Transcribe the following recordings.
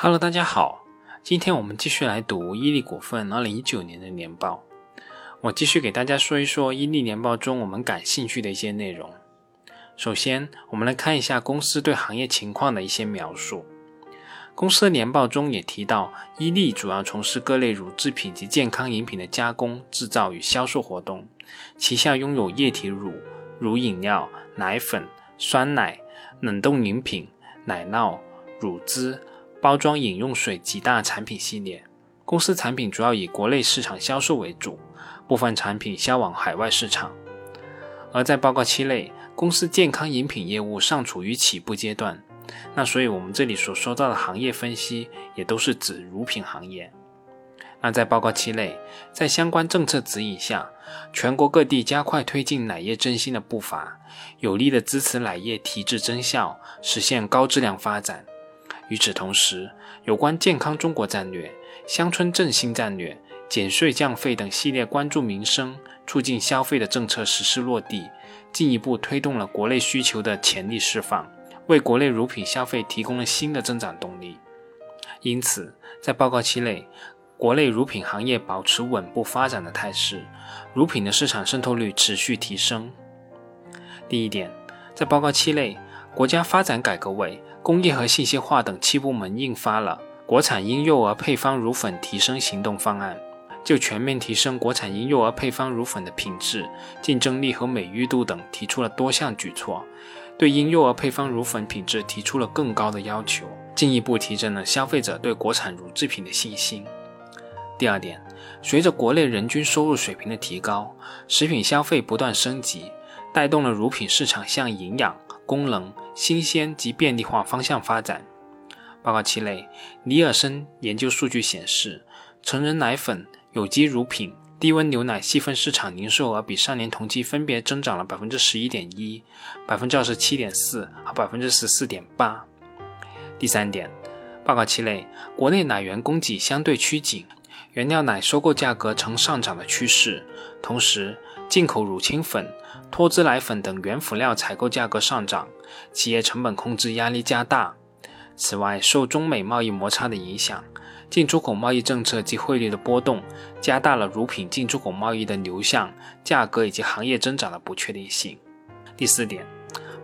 Hello，大家好，今天我们继续来读伊利股份2019年的年报。我继续给大家说一说伊利年报中我们感兴趣的一些内容。首先，我们来看一下公司对行业情况的一些描述。公司的年报中也提到，伊利主要从事各类乳制品及健康饮品的加工、制造与销售活动，旗下拥有液体乳、乳饮料、奶粉、酸奶、冷冻饮品、奶酪、乳汁。包装饮用水几大产品系列，公司产品主要以国内市场销售为主，部分产品销往海外市场。而在报告期内，公司健康饮品业务尚处于起步阶段，那所以我们这里所说到的行业分析也都是指乳品行业。那在报告期内，在相关政策指引下，全国各地加快推进奶业振兴的步伐，有力的支持奶业提质增效，实现高质量发展。与此同时，有关健康中国战略、乡村振兴战略、减税降费等系列关注民生、促进消费的政策实施落地，进一步推动了国内需求的潜力释放，为国内乳品消费提供了新的增长动力。因此，在报告期内，国内乳品行业保持稳步发展的态势，乳品的市场渗透率持续提升。第一点，在报告期内，国家发展改革委。工业和信息化等七部门印发了《国产婴幼儿配方乳粉提升行动方案》，就全面提升国产婴幼儿配方乳粉的品质、竞争力和美誉度等提出了多项举措，对婴幼儿配方乳粉品质提出了更高的要求，进一步提振了消费者对国产乳制品的信心。第二点，随着国内人均收入水平的提高，食品消费不断升级，带动了乳品市场向营养。功能、新鲜及便利化方向发展。报告期内，尼尔森研究数据显示，成人奶粉、有机乳品、低温牛奶细分市场零售额比上年同期分别增长了百分之十一点一、百分之二十七点四和百分之十四点八。第三点，报告期内，国内奶源供给相对趋紧，原料奶收购价格呈上涨的趋势，同时。进口乳清粉、脱脂奶粉等原辅料采购价格上涨，企业成本控制压力加大。此外，受中美贸易摩擦的影响，进出口贸易政策及汇率的波动，加大了乳品进出口贸易的流向、价格以及行业增长的不确定性。第四点，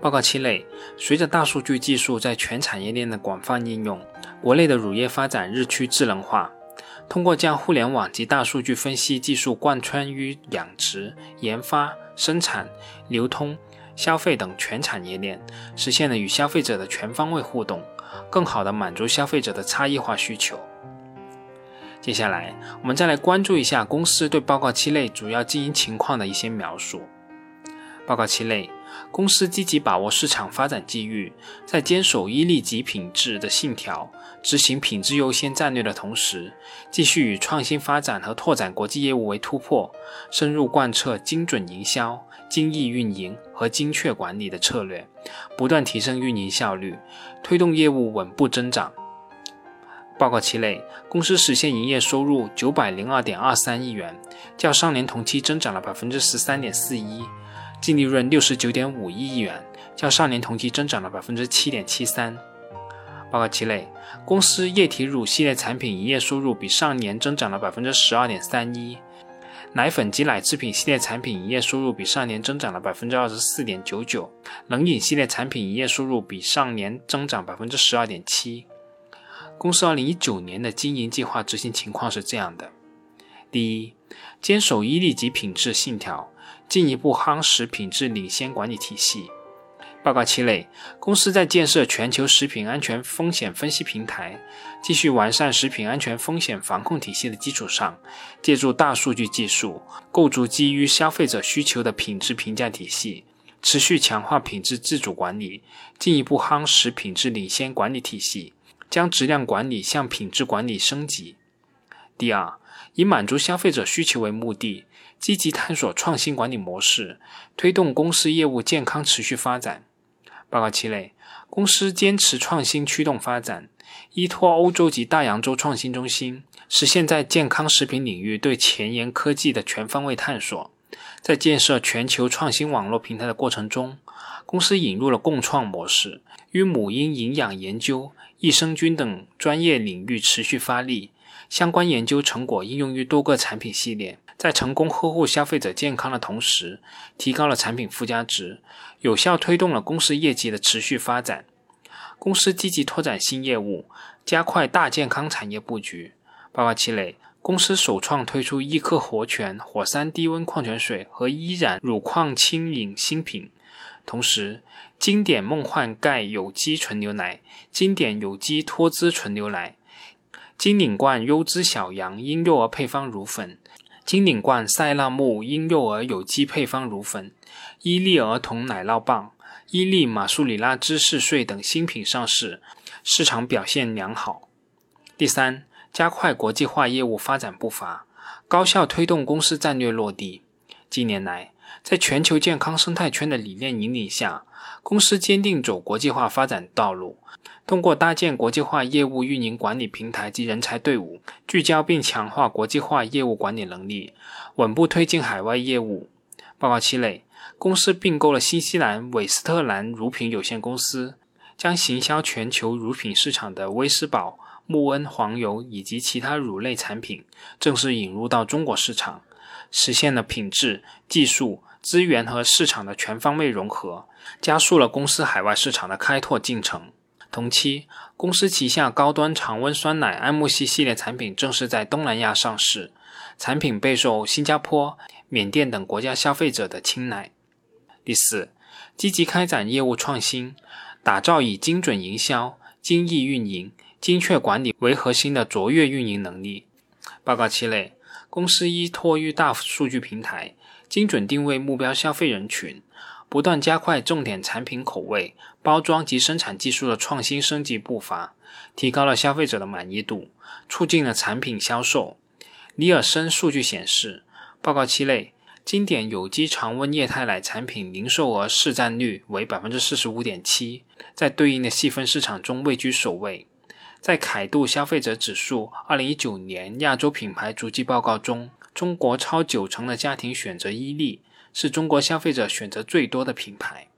报告期内，随着大数据技术在全产业链的广泛应用，国内的乳业发展日趋智能化。通过将互联网及大数据分析技术贯穿于养殖、研发、生产、流通、消费等全产业链，实现了与消费者的全方位互动，更好地满足消费者的差异化需求。接下来，我们再来关注一下公司对报告期内主要经营情况的一些描述。报告期内。公司积极把握市场发展机遇，在坚守伊利及品质的信条，执行品质优先战略的同时，继续以创新发展和拓展国际业务为突破，深入贯彻精准营销、精益运营和精确管理的策略，不断提升运营效率，推动业务稳步增长。报告期内，公司实现营业收入九百零二点二三亿元，较上年同期增长了百分之十三点四一。净利润六十九点五一亿元，较上年同期增长了百分之七点七三。报告期内，公司液体乳系列产品营业收入比上年增长了百分之十二点三一，奶粉及奶制品系列产品营业收入比上年增长了百分之二十四点九九，冷饮系列产品营业收入比上年增长百分之十二点七。公司二零一九年的经营计划执行情况是这样的：第一，坚守伊利级品质信条。进一步夯实品质领先管理体系。报告期内，公司在建设全球食品安全风险分析平台、继续完善食品安全风险防控体系的基础上，借助大数据技术，构筑基于消费者需求的品质评价体系，持续强化品质自主管理，进一步夯实品质领先管理体系，将质量管理向品质管理升级。第二，以满足消费者需求为目的。积极探索创新管理模式，推动公司业务健康持续发展。报告期内，公司坚持创新驱动发展，依托欧洲及大洋洲创新中心，实现在健康食品领域对前沿科技的全方位探索。在建设全球创新网络平台的过程中，公司引入了共创模式，与母婴营养研究、益生菌等专业领域持续发力，相关研究成果应用于多个产品系列，在成功呵护消费者健康的同时，提高了产品附加值，有效推动了公司业绩的持续发展。公司积极拓展新业务，加快大健康产业布局。报告期内，公司首创推出益克活泉火山低温矿泉水和依然乳矿轻饮新品。同时，经典梦幻钙有机纯牛奶、经典有机脱脂纯牛奶、金领冠优质小羊婴幼儿配方乳粉、金领冠塞纳木婴幼儿有机配方乳粉、伊利儿童奶酪棒、伊利马苏里拉芝士碎等新品上市，市场表现良好。第三，加快国际化业务发展步伐，高效推动公司战略落地。近年来，在全球健康生态圈的理念引领下，公司坚定走国际化发展道路。通过搭建国际化业务运营管理平台及人才队伍，聚焦并强化国际化业务管理能力，稳步推进海外业务。报告期内，公司并购了新西兰韦斯特兰乳品有限公司，将行销全球乳品市场的威斯堡、穆恩黄油以及其他乳类产品正式引入到中国市场。实现了品质、技术、资源和市场的全方位融合，加速了公司海外市场的开拓进程。同期，公司旗下高端常温酸奶爱慕希系列产品正式在东南亚上市，产品备受新加坡、缅甸等国家消费者的青睐。第四，积极开展业务创新，打造以精准营销、精益运营、精确管理为核心的卓越运营能力。报告期内。公司依托于大数据平台，精准定位目标消费人群，不断加快重点产品口味、包装及生产技术的创新升级步伐，提高了消费者的满意度，促进了产品销售。尼尔森数据显示，报告期内，经典有机常温液态奶产品零售额市占率为百分之四十五点七，在对应的细分市场中位居首位。在凯度消费者指数二零一九年亚洲品牌足迹报告中，中国超九成的家庭选择伊利，是中国消费者选择最多的品牌。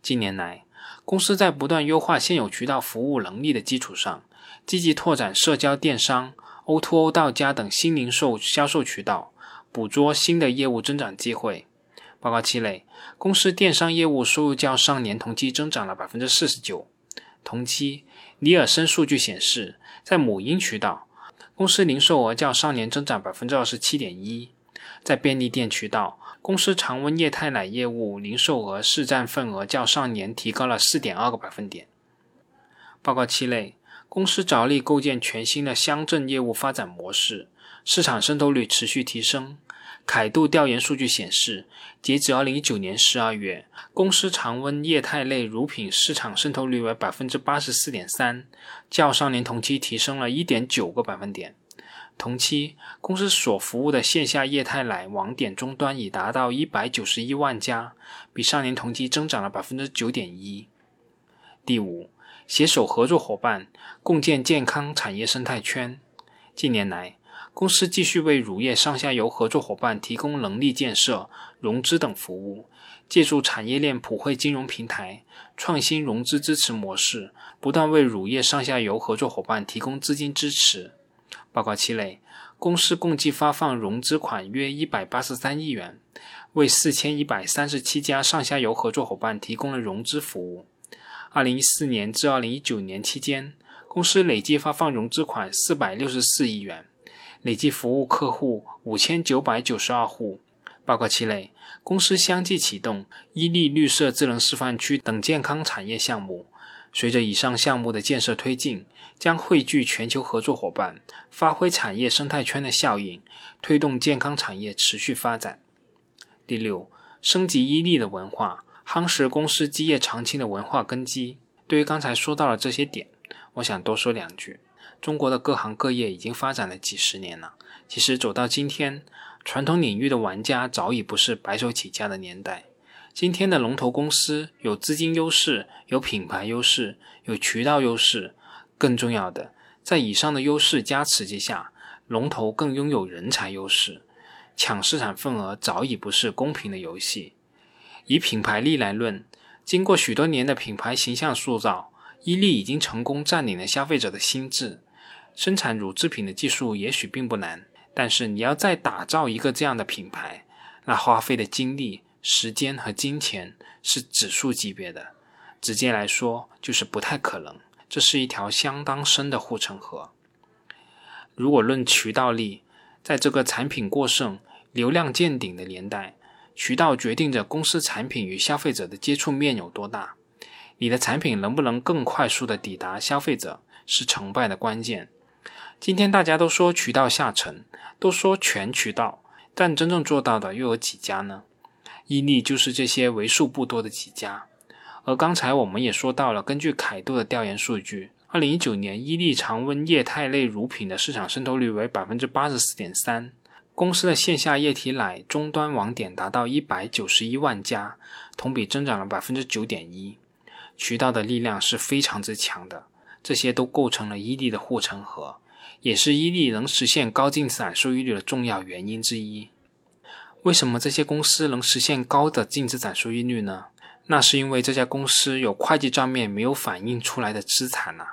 近年来，公司在不断优化现有渠道服务能力的基础上，积极拓展社交电商、O2O 到家等新零售销售渠道，捕捉新的业务增长机会。报告期内，公司电商业务收入较上年同期增长了百分之四十九。同期，尼尔森数据显示，在母婴渠道，公司零售额较上年增长百分之二十七点一；在便利店渠道，公司常温液态奶业务零售额市占份额较上年提高了四点二个百分点。报告期内，公司着力构建全新的乡镇业务发展模式，市场渗透率持续提升。凯度调研数据显示，截止二零一九年十二月，公司常温液态类乳品市场渗透率为百分之八十四点三，较上年同期提升了一点九个百分点。同期，公司所服务的线下液态奶网点终端已达到一百九十一万家，比上年同期增长了百分之九点一。第五，携手合作伙伴，共建健康产业生态圈。近年来，公司继续为乳业上下游合作伙伴提供能力建设、融资等服务，借助产业链普惠金融平台、创新融资支持模式，不断为乳业上下游合作伙伴提供资金支持。报告期内，公司共计发放融资款约一百八十三亿元，为四千一百三十七家上下游合作伙伴提供了融资服务。二零一四年至二零一九年期间，公司累计发放融资款四百六十四亿元。累计服务客户五千九百九十二户。报告期内，公司相继启动伊利绿色智能示范区等健康产业项目。随着以上项目的建设推进，将汇聚全球合作伙伴，发挥产业生态圈的效应，推动健康产业持续发展。第六，升级伊利的文化，夯实公司基业长青的文化根基。对于刚才说到的这些点，我想多说两句。中国的各行各业已经发展了几十年了。其实走到今天，传统领域的玩家早已不是白手起家的年代。今天的龙头公司有资金优势，有品牌优势，有渠道优势。更重要的，在以上的优势加持之下，龙头更拥有人才优势。抢市场份额早已不是公平的游戏。以品牌力来论，经过许多年的品牌形象塑造。伊利已经成功占领了消费者的心智。生产乳制品的技术也许并不难，但是你要再打造一个这样的品牌，那花费的精力、时间和金钱是指数级别的。直接来说，就是不太可能。这是一条相当深的护城河。如果论渠道力，在这个产品过剩、流量见顶的年代，渠道决定着公司产品与消费者的接触面有多大。你的产品能不能更快速地抵达消费者，是成败的关键。今天大家都说渠道下沉，都说全渠道，但真正做到的又有几家呢？伊利就是这些为数不多的几家。而刚才我们也说到了，根据凯度的调研数据，二零一九年伊利常温液态类乳品的市场渗透率为百分之八十四点三，公司的线下液体奶终端网点达到一百九十一万家，同比增长了百分之九点一，渠道的力量是非常之强的，这些都构成了伊利的护城河。也是伊利能实现高净资产收益率的重要原因之一。为什么这些公司能实现高的净资产收益率呢？那是因为这家公司有会计账面没有反映出来的资产呐。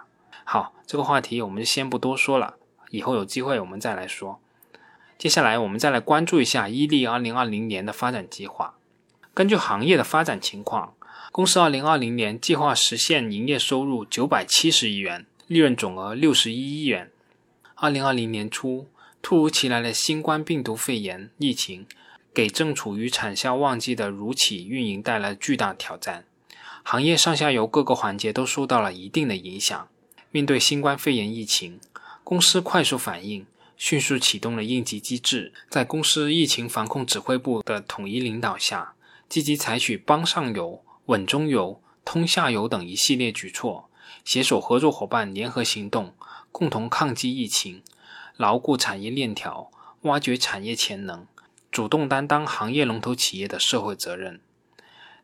好，这个话题我们就先不多说了，以后有机会我们再来说。接下来我们再来关注一下伊利2020年的发展计划。根据行业的发展情况，公司2020年计划实现营业收入970亿元，利润总额61亿元。二零二零年初，突如其来的新冠病毒肺炎疫情，给正处于产销旺季的乳企运营带来巨大挑战，行业上下游各个环节都受到了一定的影响。面对新冠肺炎疫情，公司快速反应，迅速启动了应急机制，在公司疫情防控指挥部的统一领导下，积极采取帮上游、稳中游、通下游等一系列举措，携手合作伙伴联合行动。共同抗击疫情，牢固产业链条，挖掘产业潜能，主动担当行业龙头企业的社会责任。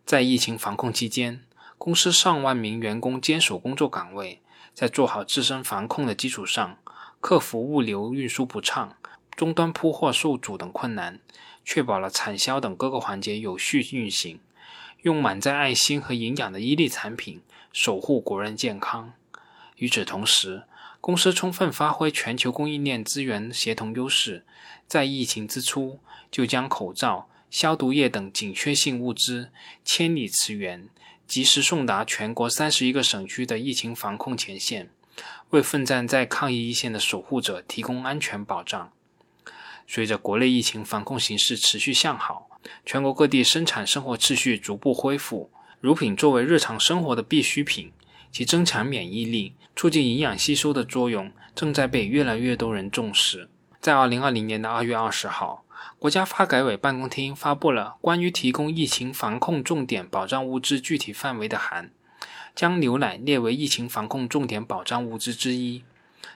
在疫情防控期间，公司上万名员工坚守工作岗位，在做好自身防控的基础上，克服物流运输不畅、终端铺货受阻等困难，确保了产销等各个环节有序运行，用满载爱心和营养的伊利产品守护国人健康。与此同时，公司充分发挥全球供应链资源协同优势，在疫情之初就将口罩、消毒液等紧缺性物资千里驰援，及时送达全国三十一个省区的疫情防控前线，为奋战在抗疫一线的守护者提供安全保障。随着国内疫情防控形势持续向好，全国各地生产生活秩序逐步恢复，乳品作为日常生活的必需品。其增强免疫力、促进营养吸收的作用正在被越来越多人重视。在二零二零年的二月二十号，国家发改委办公厅发布了关于提供疫情防控重点保障物资具体范围的函，将牛奶列为疫情防控重点保障物资之一。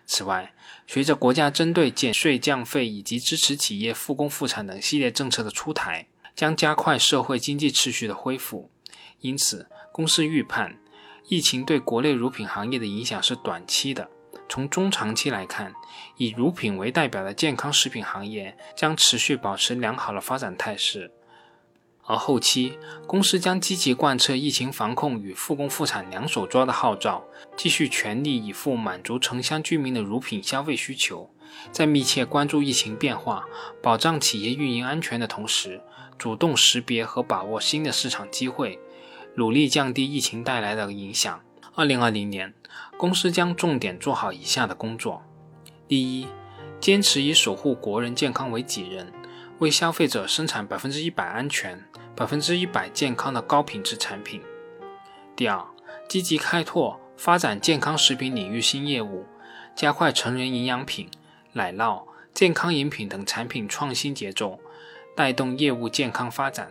此外，随着国家针对减税降费以及支持企业复工复产等系列政策的出台，将加快社会经济秩序的恢复。因此，公司预判。疫情对国内乳品行业的影响是短期的，从中长期来看，以乳品为代表的健康食品行业将持续保持良好的发展态势。而后期，公司将积极贯彻疫情防控与复工复产两手抓的号召，继续全力以赴满足城乡居民的乳品消费需求，在密切关注疫情变化、保障企业运营安全的同时，主动识别和把握新的市场机会。努力降低疫情带来的影响。二零二零年，公司将重点做好以下的工作：第一，坚持以守护国人健康为己任，为消费者生产百分之一百安全、百分之一百健康的高品质产品；第二，积极开拓发展健康食品领域新业务，加快成人营养品、奶酪、健康饮品等产品创新节奏，带动业务健康发展；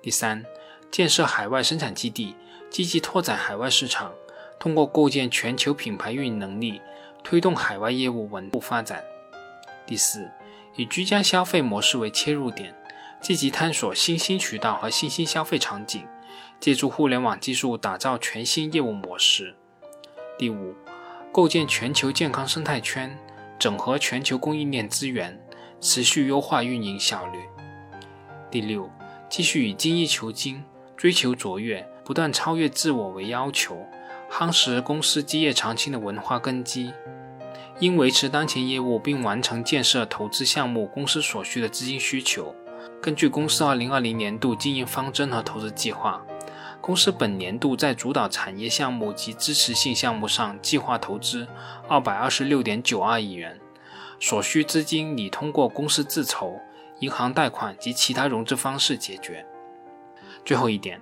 第三。建设海外生产基地，积极拓展海外市场，通过构建全球品牌运营能力，推动海外业务稳步发展。第四，以居家消费模式为切入点，积极探索新兴渠道和新兴消费场景，借助互联网技术打造全新业务模式。第五，构建全球健康生态圈，整合全球供应链资源，持续优化运营效率。第六，继续以精益求精。追求卓越，不断超越自我为要求，夯实公司基业长青的文化根基。因维持当前业务并完成建设投资项目，公司所需的资金需求，根据公司2020年度经营方针和投资计划，公司本年度在主导产业项目及支持性项目上计划投资226.92亿元，所需资金拟通过公司自筹、银行贷款及其他融资方式解决。最后一点，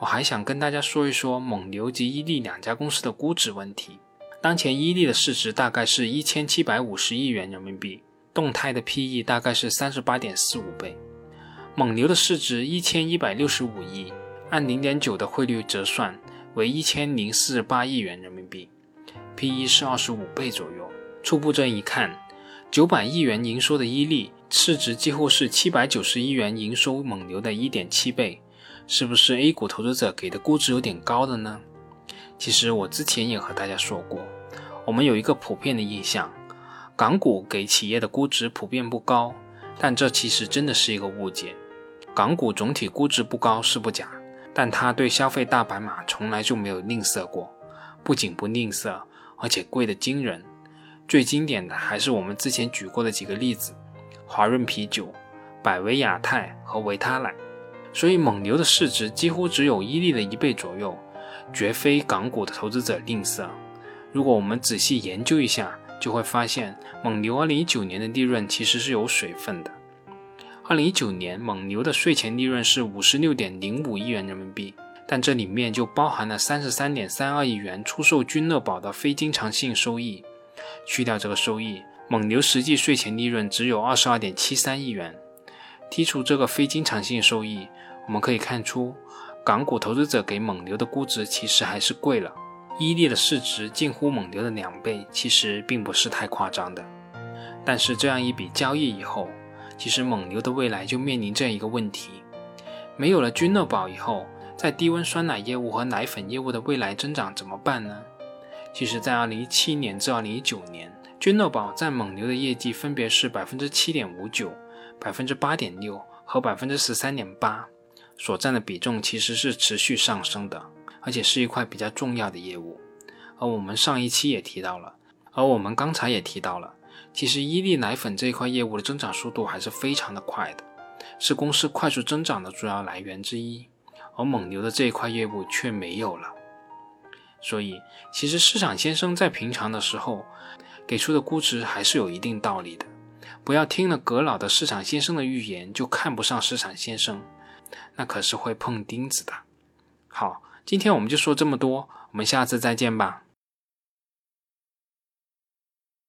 我还想跟大家说一说蒙牛及伊利两家公司的估值问题。当前伊利的市值大概是一千七百五十亿元人民币，动态的 P/E 大概是三十八点四五倍。蒙牛的市值一千一百六十五亿，按零点九的汇率折算为一千零四十八亿元人民币，P/E 是二十五倍左右。初步这一看，九百亿元营收的伊利市值几乎是七百九十亿元营收蒙牛的一点七倍，是不是 A 股投资者给的估值有点高的呢？其实我之前也和大家说过，我们有一个普遍的印象，港股给企业的估值普遍不高，但这其实真的是一个误解。港股总体估值不高是不假，但它对消费大白马从来就没有吝啬过，不仅不吝啬，而且贵得惊人。最经典的还是我们之前举过的几个例子：华润啤酒、百威亚太和维他奶。所以蒙牛的市值几乎只有伊利的一倍左右。绝非港股的投资者吝啬。如果我们仔细研究一下，就会发现蒙牛2019年的利润其实是有水分的。2019年蒙牛的税前利润是56.05亿元人民币，但这里面就包含了33.32亿元出售君乐宝的非经常性收益。去掉这个收益，蒙牛实际税前利润只有22.73亿元。剔除这个非经常性收益，我们可以看出。港股投资者给蒙牛的估值其实还是贵了，伊利的市值近乎蒙牛的两倍，其实并不是太夸张的。但是这样一笔交易以后，其实蒙牛的未来就面临这样一个问题：没有了君乐宝以后，在低温酸奶业务和奶粉业务的未来增长怎么办呢？其实，在2017年至2019年，君乐宝在蒙牛的业绩分别是百分之七点五九、百分之八点六和百分之十三点八。所占的比重其实是持续上升的，而且是一块比较重要的业务。而我们上一期也提到了，而我们刚才也提到了，其实伊利奶粉这一块业务的增长速度还是非常的快的，是公司快速增长的主要来源之一。而蒙牛的这一块业务却没有了。所以，其实市场先生在平常的时候给出的估值还是有一定道理的。不要听了葛老的市场先生的预言就看不上市场先生。那可是会碰钉子的。好，今天我们就说这么多，我们下次再见吧。